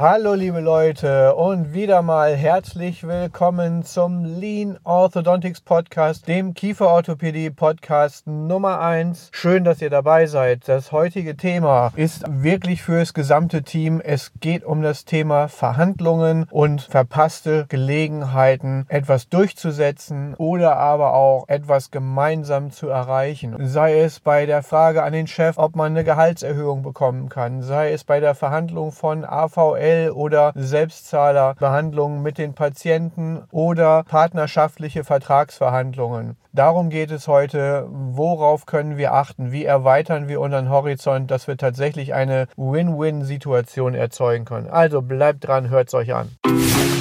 Hallo liebe Leute und wieder mal herzlich willkommen zum Lean Orthodontics Podcast, dem Kieferorthopädie Podcast Nummer 1. Schön, dass ihr dabei seid. Das heutige Thema ist wirklich fürs gesamte Team. Es geht um das Thema Verhandlungen und verpasste Gelegenheiten, etwas durchzusetzen oder aber auch etwas gemeinsam zu erreichen. Sei es bei der Frage an den Chef, ob man eine Gehaltserhöhung bekommen kann, sei es bei der Verhandlung von AVL BWL oder Selbstzahlerbehandlungen mit den Patienten oder partnerschaftliche Vertragsverhandlungen. Darum geht es heute. Worauf können wir achten? Wie erweitern wir unseren Horizont, dass wir tatsächlich eine Win-Win-Situation erzeugen können? Also bleibt dran, hört es euch an.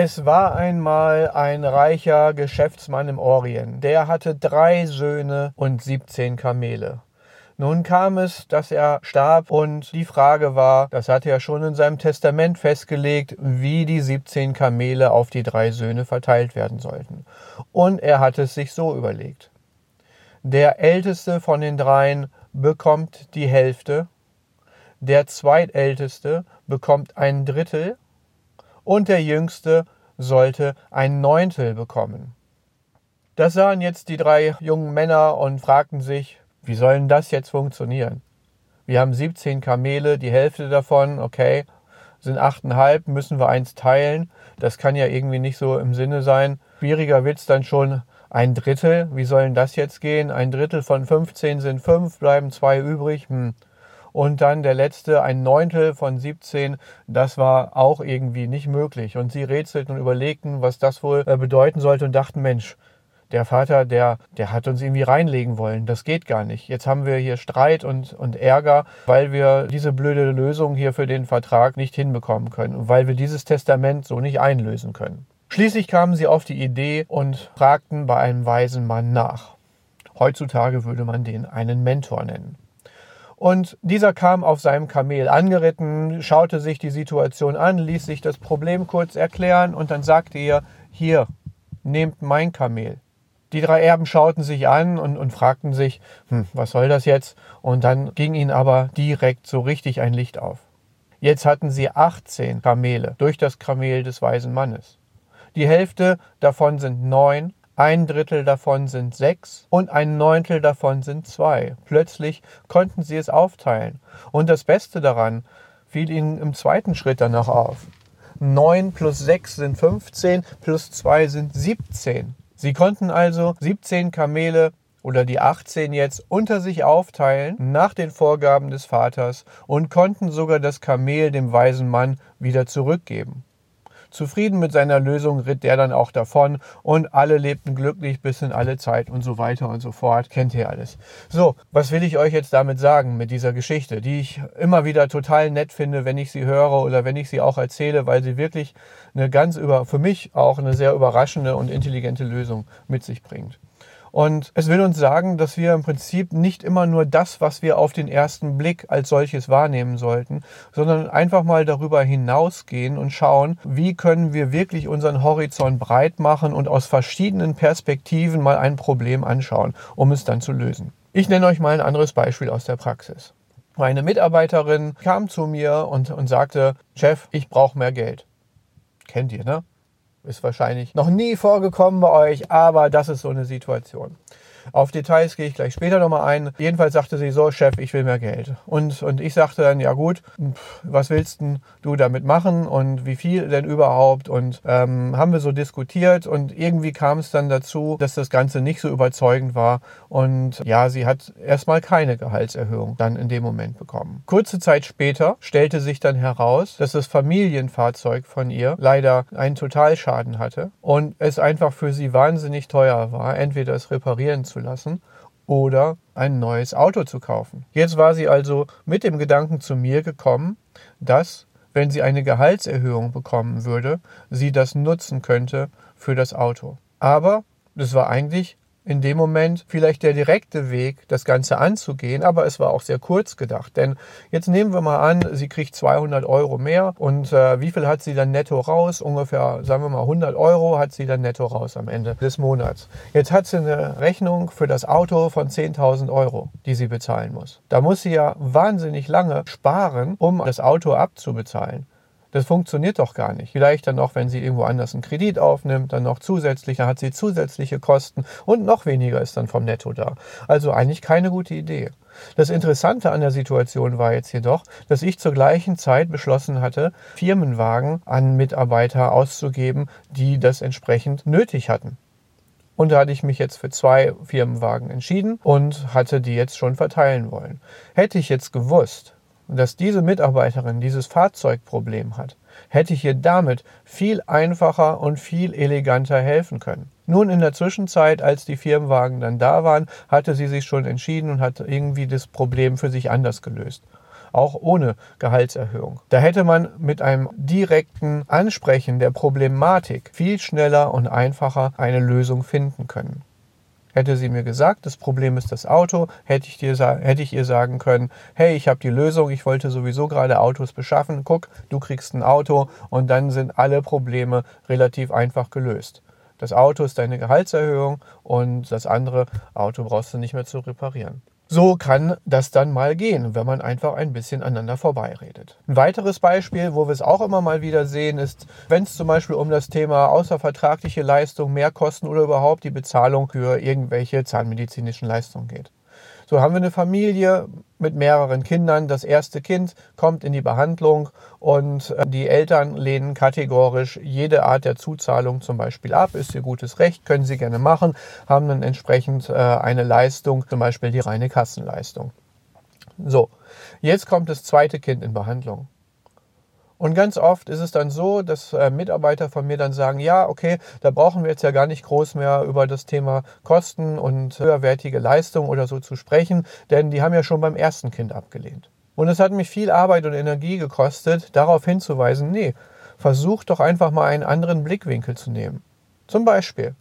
Es war einmal ein reicher Geschäftsmann im Orient. Der hatte drei Söhne und 17 Kamele. Nun kam es, dass er starb und die Frage war, das hatte er schon in seinem Testament festgelegt, wie die 17 Kamele auf die drei Söhne verteilt werden sollten. Und er hat es sich so überlegt. Der älteste von den dreien bekommt die Hälfte, der zweitälteste bekommt ein Drittel und der jüngste sollte ein Neuntel bekommen. Das sahen jetzt die drei jungen Männer und fragten sich, wie soll denn das jetzt funktionieren? Wir haben 17 Kamele, die Hälfte davon, okay, sind 8,5, müssen wir eins teilen. Das kann ja irgendwie nicht so im Sinne sein. Schwieriger wird es dann schon ein Drittel. Wie soll denn das jetzt gehen? Ein Drittel von 15 sind 5, bleiben zwei übrig. Hm. Und dann der letzte, ein Neuntel von 17, das war auch irgendwie nicht möglich. Und sie rätselten und überlegten, was das wohl äh, bedeuten sollte und dachten, Mensch, der Vater, der, der hat uns irgendwie reinlegen wollen. Das geht gar nicht. Jetzt haben wir hier Streit und, und Ärger, weil wir diese blöde Lösung hier für den Vertrag nicht hinbekommen können und weil wir dieses Testament so nicht einlösen können. Schließlich kamen sie auf die Idee und fragten bei einem weisen Mann nach. Heutzutage würde man den einen Mentor nennen. Und dieser kam auf seinem Kamel angeritten, schaute sich die Situation an, ließ sich das Problem kurz erklären und dann sagte er, hier, nehmt mein Kamel. Die drei Erben schauten sich an und, und fragten sich, hm, was soll das jetzt? Und dann ging ihnen aber direkt so richtig ein Licht auf. Jetzt hatten sie 18 Kamele durch das Kamel des weisen Mannes. Die Hälfte davon sind neun, ein Drittel davon sind sechs und ein Neuntel davon sind zwei. Plötzlich konnten sie es aufteilen. Und das Beste daran fiel ihnen im zweiten Schritt dann noch auf. Neun plus sechs sind 15, plus zwei sind 17. Sie konnten also 17 Kamele oder die 18 jetzt unter sich aufteilen nach den Vorgaben des Vaters und konnten sogar das Kamel dem weisen Mann wieder zurückgeben. Zufrieden mit seiner Lösung ritt der dann auch davon und alle lebten glücklich bis in alle Zeit und so weiter und so fort. Kennt ihr alles. So, was will ich euch jetzt damit sagen mit dieser Geschichte, die ich immer wieder total nett finde, wenn ich sie höre oder wenn ich sie auch erzähle, weil sie wirklich eine ganz über, für mich auch eine sehr überraschende und intelligente Lösung mit sich bringt. Und es will uns sagen, dass wir im Prinzip nicht immer nur das, was wir auf den ersten Blick als solches wahrnehmen sollten, sondern einfach mal darüber hinausgehen und schauen, wie können wir wirklich unseren Horizont breit machen und aus verschiedenen Perspektiven mal ein Problem anschauen, um es dann zu lösen. Ich nenne euch mal ein anderes Beispiel aus der Praxis. Meine Mitarbeiterin kam zu mir und, und sagte, Chef, ich brauche mehr Geld. Kennt ihr, ne? Ist wahrscheinlich noch nie vorgekommen bei euch, aber das ist so eine Situation. Auf Details gehe ich gleich später nochmal ein. Jedenfalls sagte sie so, Chef, ich will mehr Geld. Und, und ich sagte dann, ja gut, was willst du damit machen und wie viel denn überhaupt? Und ähm, haben wir so diskutiert und irgendwie kam es dann dazu, dass das Ganze nicht so überzeugend war. Und ja, sie hat erstmal keine Gehaltserhöhung dann in dem Moment bekommen. Kurze Zeit später stellte sich dann heraus, dass das Familienfahrzeug von ihr leider einen Totalschaden hatte und es einfach für sie wahnsinnig teuer war, entweder es reparieren zu lassen oder ein neues Auto zu kaufen. Jetzt war sie also mit dem Gedanken zu mir gekommen, dass, wenn sie eine Gehaltserhöhung bekommen würde, sie das nutzen könnte für das Auto. Aber das war eigentlich in dem Moment vielleicht der direkte Weg, das Ganze anzugehen, aber es war auch sehr kurz gedacht. Denn jetzt nehmen wir mal an, sie kriegt 200 Euro mehr und äh, wie viel hat sie dann netto raus? Ungefähr, sagen wir mal, 100 Euro hat sie dann netto raus am Ende des Monats. Jetzt hat sie eine Rechnung für das Auto von 10.000 Euro, die sie bezahlen muss. Da muss sie ja wahnsinnig lange sparen, um das Auto abzubezahlen. Das funktioniert doch gar nicht. Vielleicht dann noch, wenn sie irgendwo anders einen Kredit aufnimmt, dann noch zusätzlich, dann hat sie zusätzliche Kosten und noch weniger ist dann vom Netto da. Also eigentlich keine gute Idee. Das Interessante an der Situation war jetzt jedoch, dass ich zur gleichen Zeit beschlossen hatte, Firmenwagen an Mitarbeiter auszugeben, die das entsprechend nötig hatten. Und da hatte ich mich jetzt für zwei Firmenwagen entschieden und hatte die jetzt schon verteilen wollen. Hätte ich jetzt gewusst, dass diese Mitarbeiterin dieses Fahrzeugproblem hat, hätte ich ihr damit viel einfacher und viel eleganter helfen können. Nun in der Zwischenzeit, als die Firmenwagen dann da waren, hatte sie sich schon entschieden und hat irgendwie das Problem für sich anders gelöst. Auch ohne Gehaltserhöhung. Da hätte man mit einem direkten Ansprechen der Problematik viel schneller und einfacher eine Lösung finden können. Hätte sie mir gesagt, das Problem ist das Auto, hätte ich, dir, hätte ich ihr sagen können, hey, ich habe die Lösung, ich wollte sowieso gerade Autos beschaffen, guck, du kriegst ein Auto und dann sind alle Probleme relativ einfach gelöst. Das Auto ist deine Gehaltserhöhung und das andere Auto brauchst du nicht mehr zu reparieren. So kann das dann mal gehen, wenn man einfach ein bisschen aneinander vorbeiredet. Ein weiteres Beispiel, wo wir es auch immer mal wieder sehen, ist, wenn es zum Beispiel um das Thema außervertragliche Leistung, Mehrkosten oder überhaupt die Bezahlung für irgendwelche zahnmedizinischen Leistungen geht. So haben wir eine Familie mit mehreren Kindern. Das erste Kind kommt in die Behandlung und äh, die Eltern lehnen kategorisch jede Art der Zuzahlung zum Beispiel ab. Ist ihr gutes Recht, können sie gerne machen, haben dann entsprechend äh, eine Leistung, zum Beispiel die reine Kassenleistung. So, jetzt kommt das zweite Kind in Behandlung. Und ganz oft ist es dann so, dass äh, Mitarbeiter von mir dann sagen, ja, okay, da brauchen wir jetzt ja gar nicht groß mehr über das Thema Kosten und höherwertige Leistung oder so zu sprechen, denn die haben ja schon beim ersten Kind abgelehnt. Und es hat mich viel Arbeit und Energie gekostet, darauf hinzuweisen, nee, versuch doch einfach mal einen anderen Blickwinkel zu nehmen. Zum Beispiel,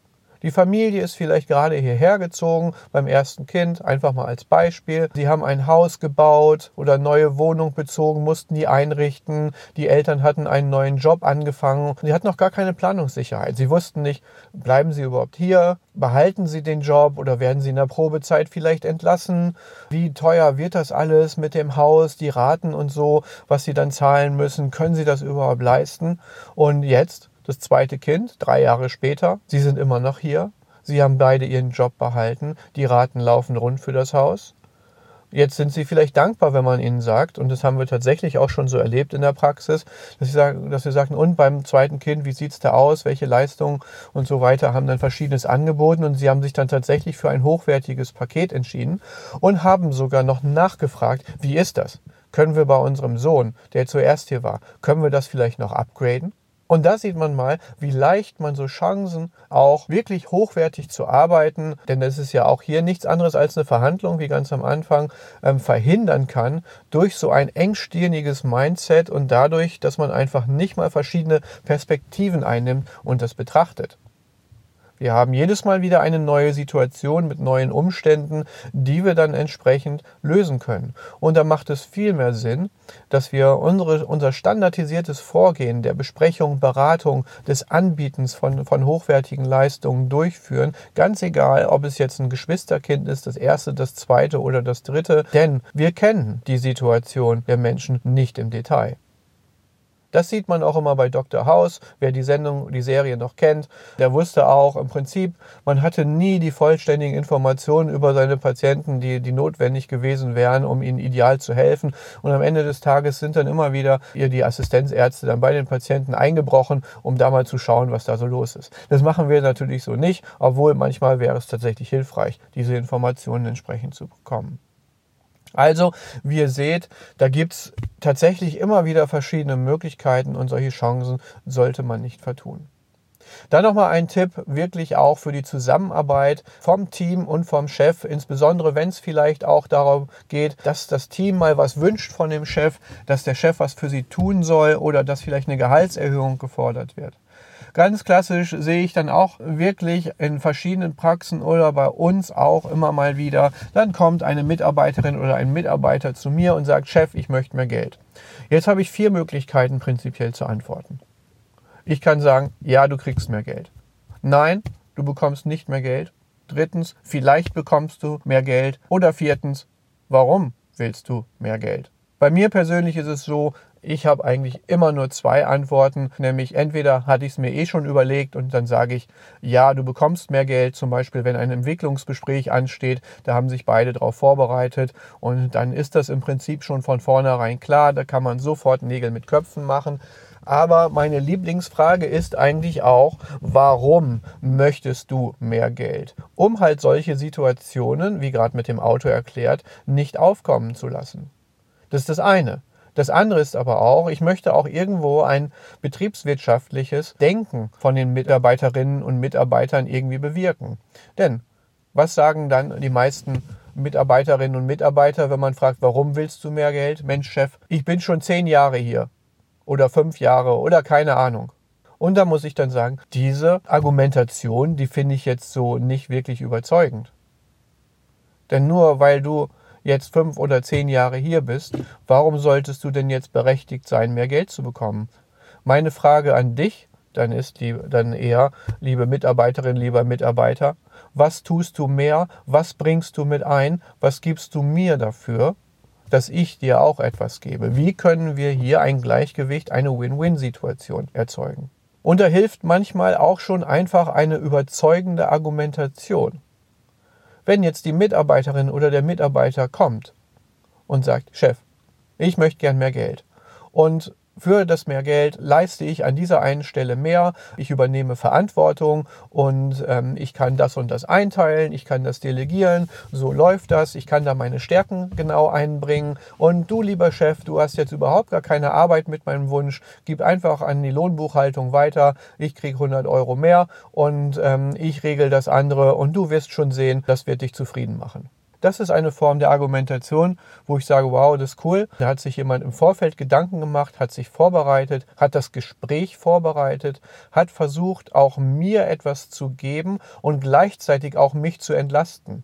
die Familie ist vielleicht gerade hierher gezogen beim ersten Kind, einfach mal als Beispiel. Sie haben ein Haus gebaut oder neue Wohnung bezogen, mussten die einrichten. Die Eltern hatten einen neuen Job angefangen. Sie hatten noch gar keine Planungssicherheit. Sie wussten nicht, bleiben sie überhaupt hier? Behalten sie den Job oder werden sie in der Probezeit vielleicht entlassen? Wie teuer wird das alles mit dem Haus, die Raten und so, was sie dann zahlen müssen? Können sie das überhaupt leisten? Und jetzt das zweite Kind, drei Jahre später. Sie sind immer noch hier. Sie haben beide ihren Job behalten. Die Raten laufen rund für das Haus. Jetzt sind sie vielleicht dankbar, wenn man ihnen sagt, und das haben wir tatsächlich auch schon so erlebt in der Praxis, dass sie sagen, dass sie sagen, und beim zweiten Kind, wie sieht's da aus, welche Leistungen und so weiter, haben dann verschiedenes angeboten und sie haben sich dann tatsächlich für ein hochwertiges Paket entschieden und haben sogar noch nachgefragt, wie ist das? Können wir bei unserem Sohn, der zuerst hier war, können wir das vielleicht noch upgraden? Und da sieht man mal, wie leicht man so Chancen auch wirklich hochwertig zu arbeiten, denn es ist ja auch hier nichts anderes als eine Verhandlung, wie ganz am Anfang, ähm, verhindern kann durch so ein engstirniges Mindset und dadurch, dass man einfach nicht mal verschiedene Perspektiven einnimmt und das betrachtet. Wir haben jedes Mal wieder eine neue Situation mit neuen Umständen, die wir dann entsprechend lösen können. Und da macht es viel mehr Sinn, dass wir unsere, unser standardisiertes Vorgehen der Besprechung, Beratung, des Anbietens von, von hochwertigen Leistungen durchführen. Ganz egal, ob es jetzt ein Geschwisterkind ist, das erste, das zweite oder das dritte. Denn wir kennen die Situation der Menschen nicht im Detail. Das sieht man auch immer bei Dr. House. Wer die Sendung, die Serie noch kennt, der wusste auch im Prinzip, man hatte nie die vollständigen Informationen über seine Patienten, die, die notwendig gewesen wären, um ihnen ideal zu helfen. Und am Ende des Tages sind dann immer wieder die Assistenzärzte dann bei den Patienten eingebrochen, um da mal zu schauen, was da so los ist. Das machen wir natürlich so nicht, obwohl manchmal wäre es tatsächlich hilfreich, diese Informationen entsprechend zu bekommen. Also, wie ihr seht, da gibt es tatsächlich immer wieder verschiedene Möglichkeiten und solche Chancen sollte man nicht vertun. Dann nochmal ein Tipp, wirklich auch für die Zusammenarbeit vom Team und vom Chef, insbesondere wenn es vielleicht auch darum geht, dass das Team mal was wünscht von dem Chef, dass der Chef was für sie tun soll oder dass vielleicht eine Gehaltserhöhung gefordert wird. Ganz klassisch sehe ich dann auch wirklich in verschiedenen Praxen oder bei uns auch immer mal wieder, dann kommt eine Mitarbeiterin oder ein Mitarbeiter zu mir und sagt, Chef, ich möchte mehr Geld. Jetzt habe ich vier Möglichkeiten prinzipiell zu antworten. Ich kann sagen, ja, du kriegst mehr Geld. Nein, du bekommst nicht mehr Geld. Drittens, vielleicht bekommst du mehr Geld. Oder viertens, warum willst du mehr Geld? Bei mir persönlich ist es so, ich habe eigentlich immer nur zwei Antworten, nämlich entweder hatte ich es mir eh schon überlegt und dann sage ich, ja, du bekommst mehr Geld, zum Beispiel wenn ein Entwicklungsgespräch ansteht, da haben sich beide darauf vorbereitet und dann ist das im Prinzip schon von vornherein klar, da kann man sofort Nägel mit Köpfen machen. Aber meine Lieblingsfrage ist eigentlich auch, warum möchtest du mehr Geld? Um halt solche Situationen, wie gerade mit dem Auto erklärt, nicht aufkommen zu lassen. Das ist das eine. Das andere ist aber auch, ich möchte auch irgendwo ein betriebswirtschaftliches Denken von den Mitarbeiterinnen und Mitarbeitern irgendwie bewirken. Denn was sagen dann die meisten Mitarbeiterinnen und Mitarbeiter, wenn man fragt, warum willst du mehr Geld? Mensch, Chef, ich bin schon zehn Jahre hier oder fünf Jahre oder keine Ahnung. Und da muss ich dann sagen, diese Argumentation, die finde ich jetzt so nicht wirklich überzeugend. Denn nur weil du jetzt fünf oder zehn Jahre hier bist, warum solltest du denn jetzt berechtigt sein, mehr Geld zu bekommen? Meine Frage an dich dann ist die, dann eher, liebe Mitarbeiterin, lieber Mitarbeiter, was tust du mehr? Was bringst du mit ein? Was gibst du mir dafür, dass ich dir auch etwas gebe? Wie können wir hier ein Gleichgewicht, eine Win-Win-Situation erzeugen? Und da hilft manchmal auch schon einfach eine überzeugende Argumentation. Wenn jetzt die Mitarbeiterin oder der Mitarbeiter kommt und sagt, Chef, ich möchte gern mehr Geld. Und für das mehr Geld leiste ich an dieser einen Stelle mehr, ich übernehme Verantwortung und ähm, ich kann das und das einteilen, ich kann das delegieren, so läuft das, ich kann da meine Stärken genau einbringen. Und du lieber Chef, du hast jetzt überhaupt gar keine Arbeit mit meinem Wunsch, gib einfach an die Lohnbuchhaltung weiter, ich kriege 100 Euro mehr und ähm, ich regel das andere. Und du wirst schon sehen, das wird dich zufrieden machen. Das ist eine Form der Argumentation, wo ich sage, wow, das ist cool. Da hat sich jemand im Vorfeld Gedanken gemacht, hat sich vorbereitet, hat das Gespräch vorbereitet, hat versucht, auch mir etwas zu geben und gleichzeitig auch mich zu entlasten.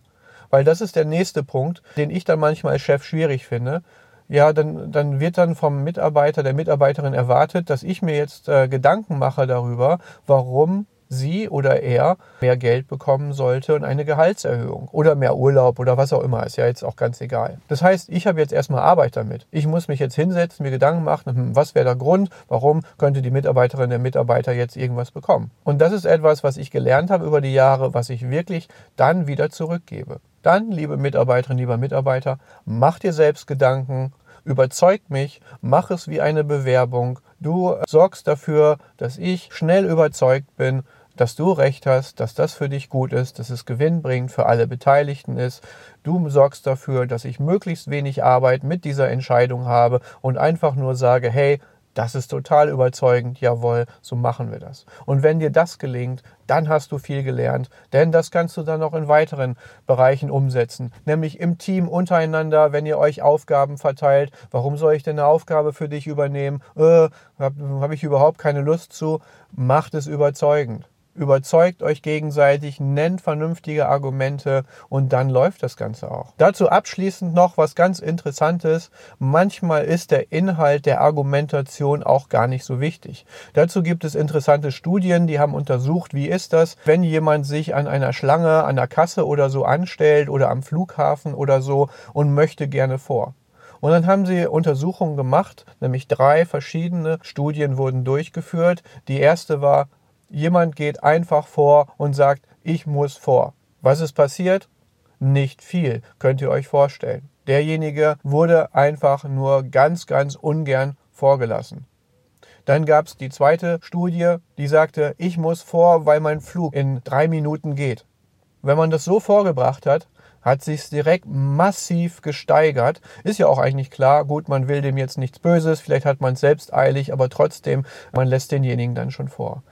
Weil das ist der nächste Punkt, den ich dann manchmal als Chef schwierig finde ja, dann, dann wird dann vom Mitarbeiter, der Mitarbeiterin erwartet, dass ich mir jetzt äh, Gedanken mache darüber, warum sie oder er mehr Geld bekommen sollte und eine Gehaltserhöhung oder mehr Urlaub oder was auch immer, ist ja jetzt auch ganz egal. Das heißt, ich habe jetzt erstmal Arbeit damit. Ich muss mich jetzt hinsetzen, mir Gedanken machen, hm, was wäre der Grund, warum könnte die Mitarbeiterin, der Mitarbeiter jetzt irgendwas bekommen. Und das ist etwas, was ich gelernt habe über die Jahre, was ich wirklich dann wieder zurückgebe. Dann, liebe Mitarbeiterin, lieber Mitarbeiter, mach dir selbst Gedanken, überzeug mich, mach es wie eine Bewerbung. Du sorgst dafür, dass ich schnell überzeugt bin, dass du recht hast, dass das für dich gut ist, dass es gewinnbringend für alle Beteiligten ist. Du sorgst dafür, dass ich möglichst wenig Arbeit mit dieser Entscheidung habe und einfach nur sage, hey, das ist total überzeugend, jawohl, so machen wir das. Und wenn dir das gelingt, dann hast du viel gelernt, denn das kannst du dann auch in weiteren Bereichen umsetzen, nämlich im Team untereinander, wenn ihr euch Aufgaben verteilt. Warum soll ich denn eine Aufgabe für dich übernehmen? Äh, Habe hab ich überhaupt keine Lust zu? Macht es überzeugend überzeugt euch gegenseitig, nennt vernünftige Argumente und dann läuft das Ganze auch. Dazu abschließend noch was ganz Interessantes. Manchmal ist der Inhalt der Argumentation auch gar nicht so wichtig. Dazu gibt es interessante Studien, die haben untersucht, wie ist das, wenn jemand sich an einer Schlange, an der Kasse oder so anstellt oder am Flughafen oder so und möchte gerne vor. Und dann haben sie Untersuchungen gemacht, nämlich drei verschiedene Studien wurden durchgeführt. Die erste war, Jemand geht einfach vor und sagt, ich muss vor. Was ist passiert? Nicht viel, könnt ihr euch vorstellen. Derjenige wurde einfach nur ganz, ganz ungern vorgelassen. Dann gab es die zweite Studie, die sagte, ich muss vor, weil mein Flug in drei Minuten geht. Wenn man das so vorgebracht hat, hat sich direkt massiv gesteigert. Ist ja auch eigentlich klar, gut, man will dem jetzt nichts Böses, vielleicht hat man es selbst eilig, aber trotzdem, man lässt denjenigen dann schon vor.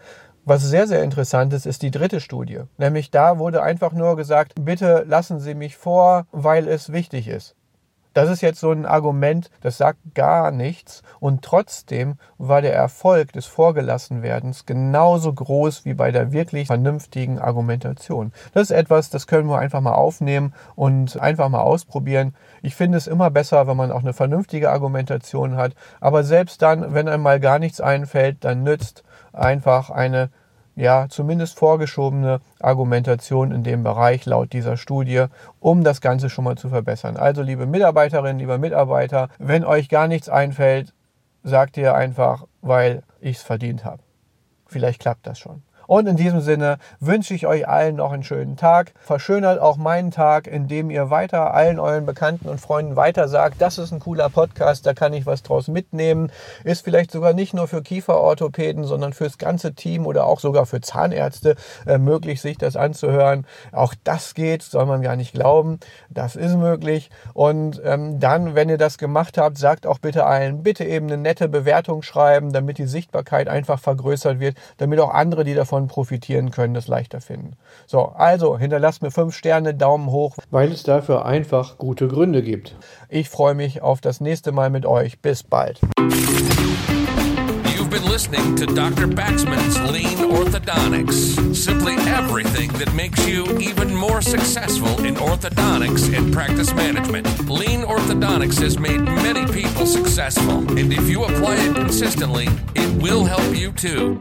Was sehr, sehr interessant ist, ist die dritte Studie. Nämlich da wurde einfach nur gesagt, bitte lassen Sie mich vor, weil es wichtig ist. Das ist jetzt so ein Argument, das sagt gar nichts und trotzdem war der Erfolg des Vorgelassenwerdens genauso groß wie bei der wirklich vernünftigen Argumentation. Das ist etwas, das können wir einfach mal aufnehmen und einfach mal ausprobieren. Ich finde es immer besser, wenn man auch eine vernünftige Argumentation hat, aber selbst dann, wenn einem mal gar nichts einfällt, dann nützt einfach eine ja, zumindest vorgeschobene Argumentation in dem Bereich laut dieser Studie, um das Ganze schon mal zu verbessern. Also, liebe Mitarbeiterinnen, lieber Mitarbeiter, wenn euch gar nichts einfällt, sagt ihr einfach, weil ich es verdient habe. Vielleicht klappt das schon. Und in diesem Sinne wünsche ich euch allen noch einen schönen Tag. Verschönert auch meinen Tag, indem ihr weiter allen euren Bekannten und Freunden weiter sagt, das ist ein cooler Podcast, da kann ich was draus mitnehmen. Ist vielleicht sogar nicht nur für Kieferorthopäden, sondern fürs ganze Team oder auch sogar für Zahnärzte äh, möglich, sich das anzuhören. Auch das geht, soll man ja nicht glauben. Das ist möglich. Und ähm, dann, wenn ihr das gemacht habt, sagt auch bitte allen, bitte eben eine nette Bewertung schreiben, damit die Sichtbarkeit einfach vergrößert wird, damit auch andere, die davon davon profitieren können, das leichter finden. So, also hinterlasst mir fünf Sterne, Daumen hoch, weil es dafür einfach gute Gründe gibt. Ich freue mich auf das nächste Mal mit euch. Bis bald. You've been listening to Dr. Baxman's Lean Orthodontics. Simply everything that makes you even more successful in orthodontics and practice management. Lean Orthodontics has made many people successful, and if you apply it consistently, it will help you too.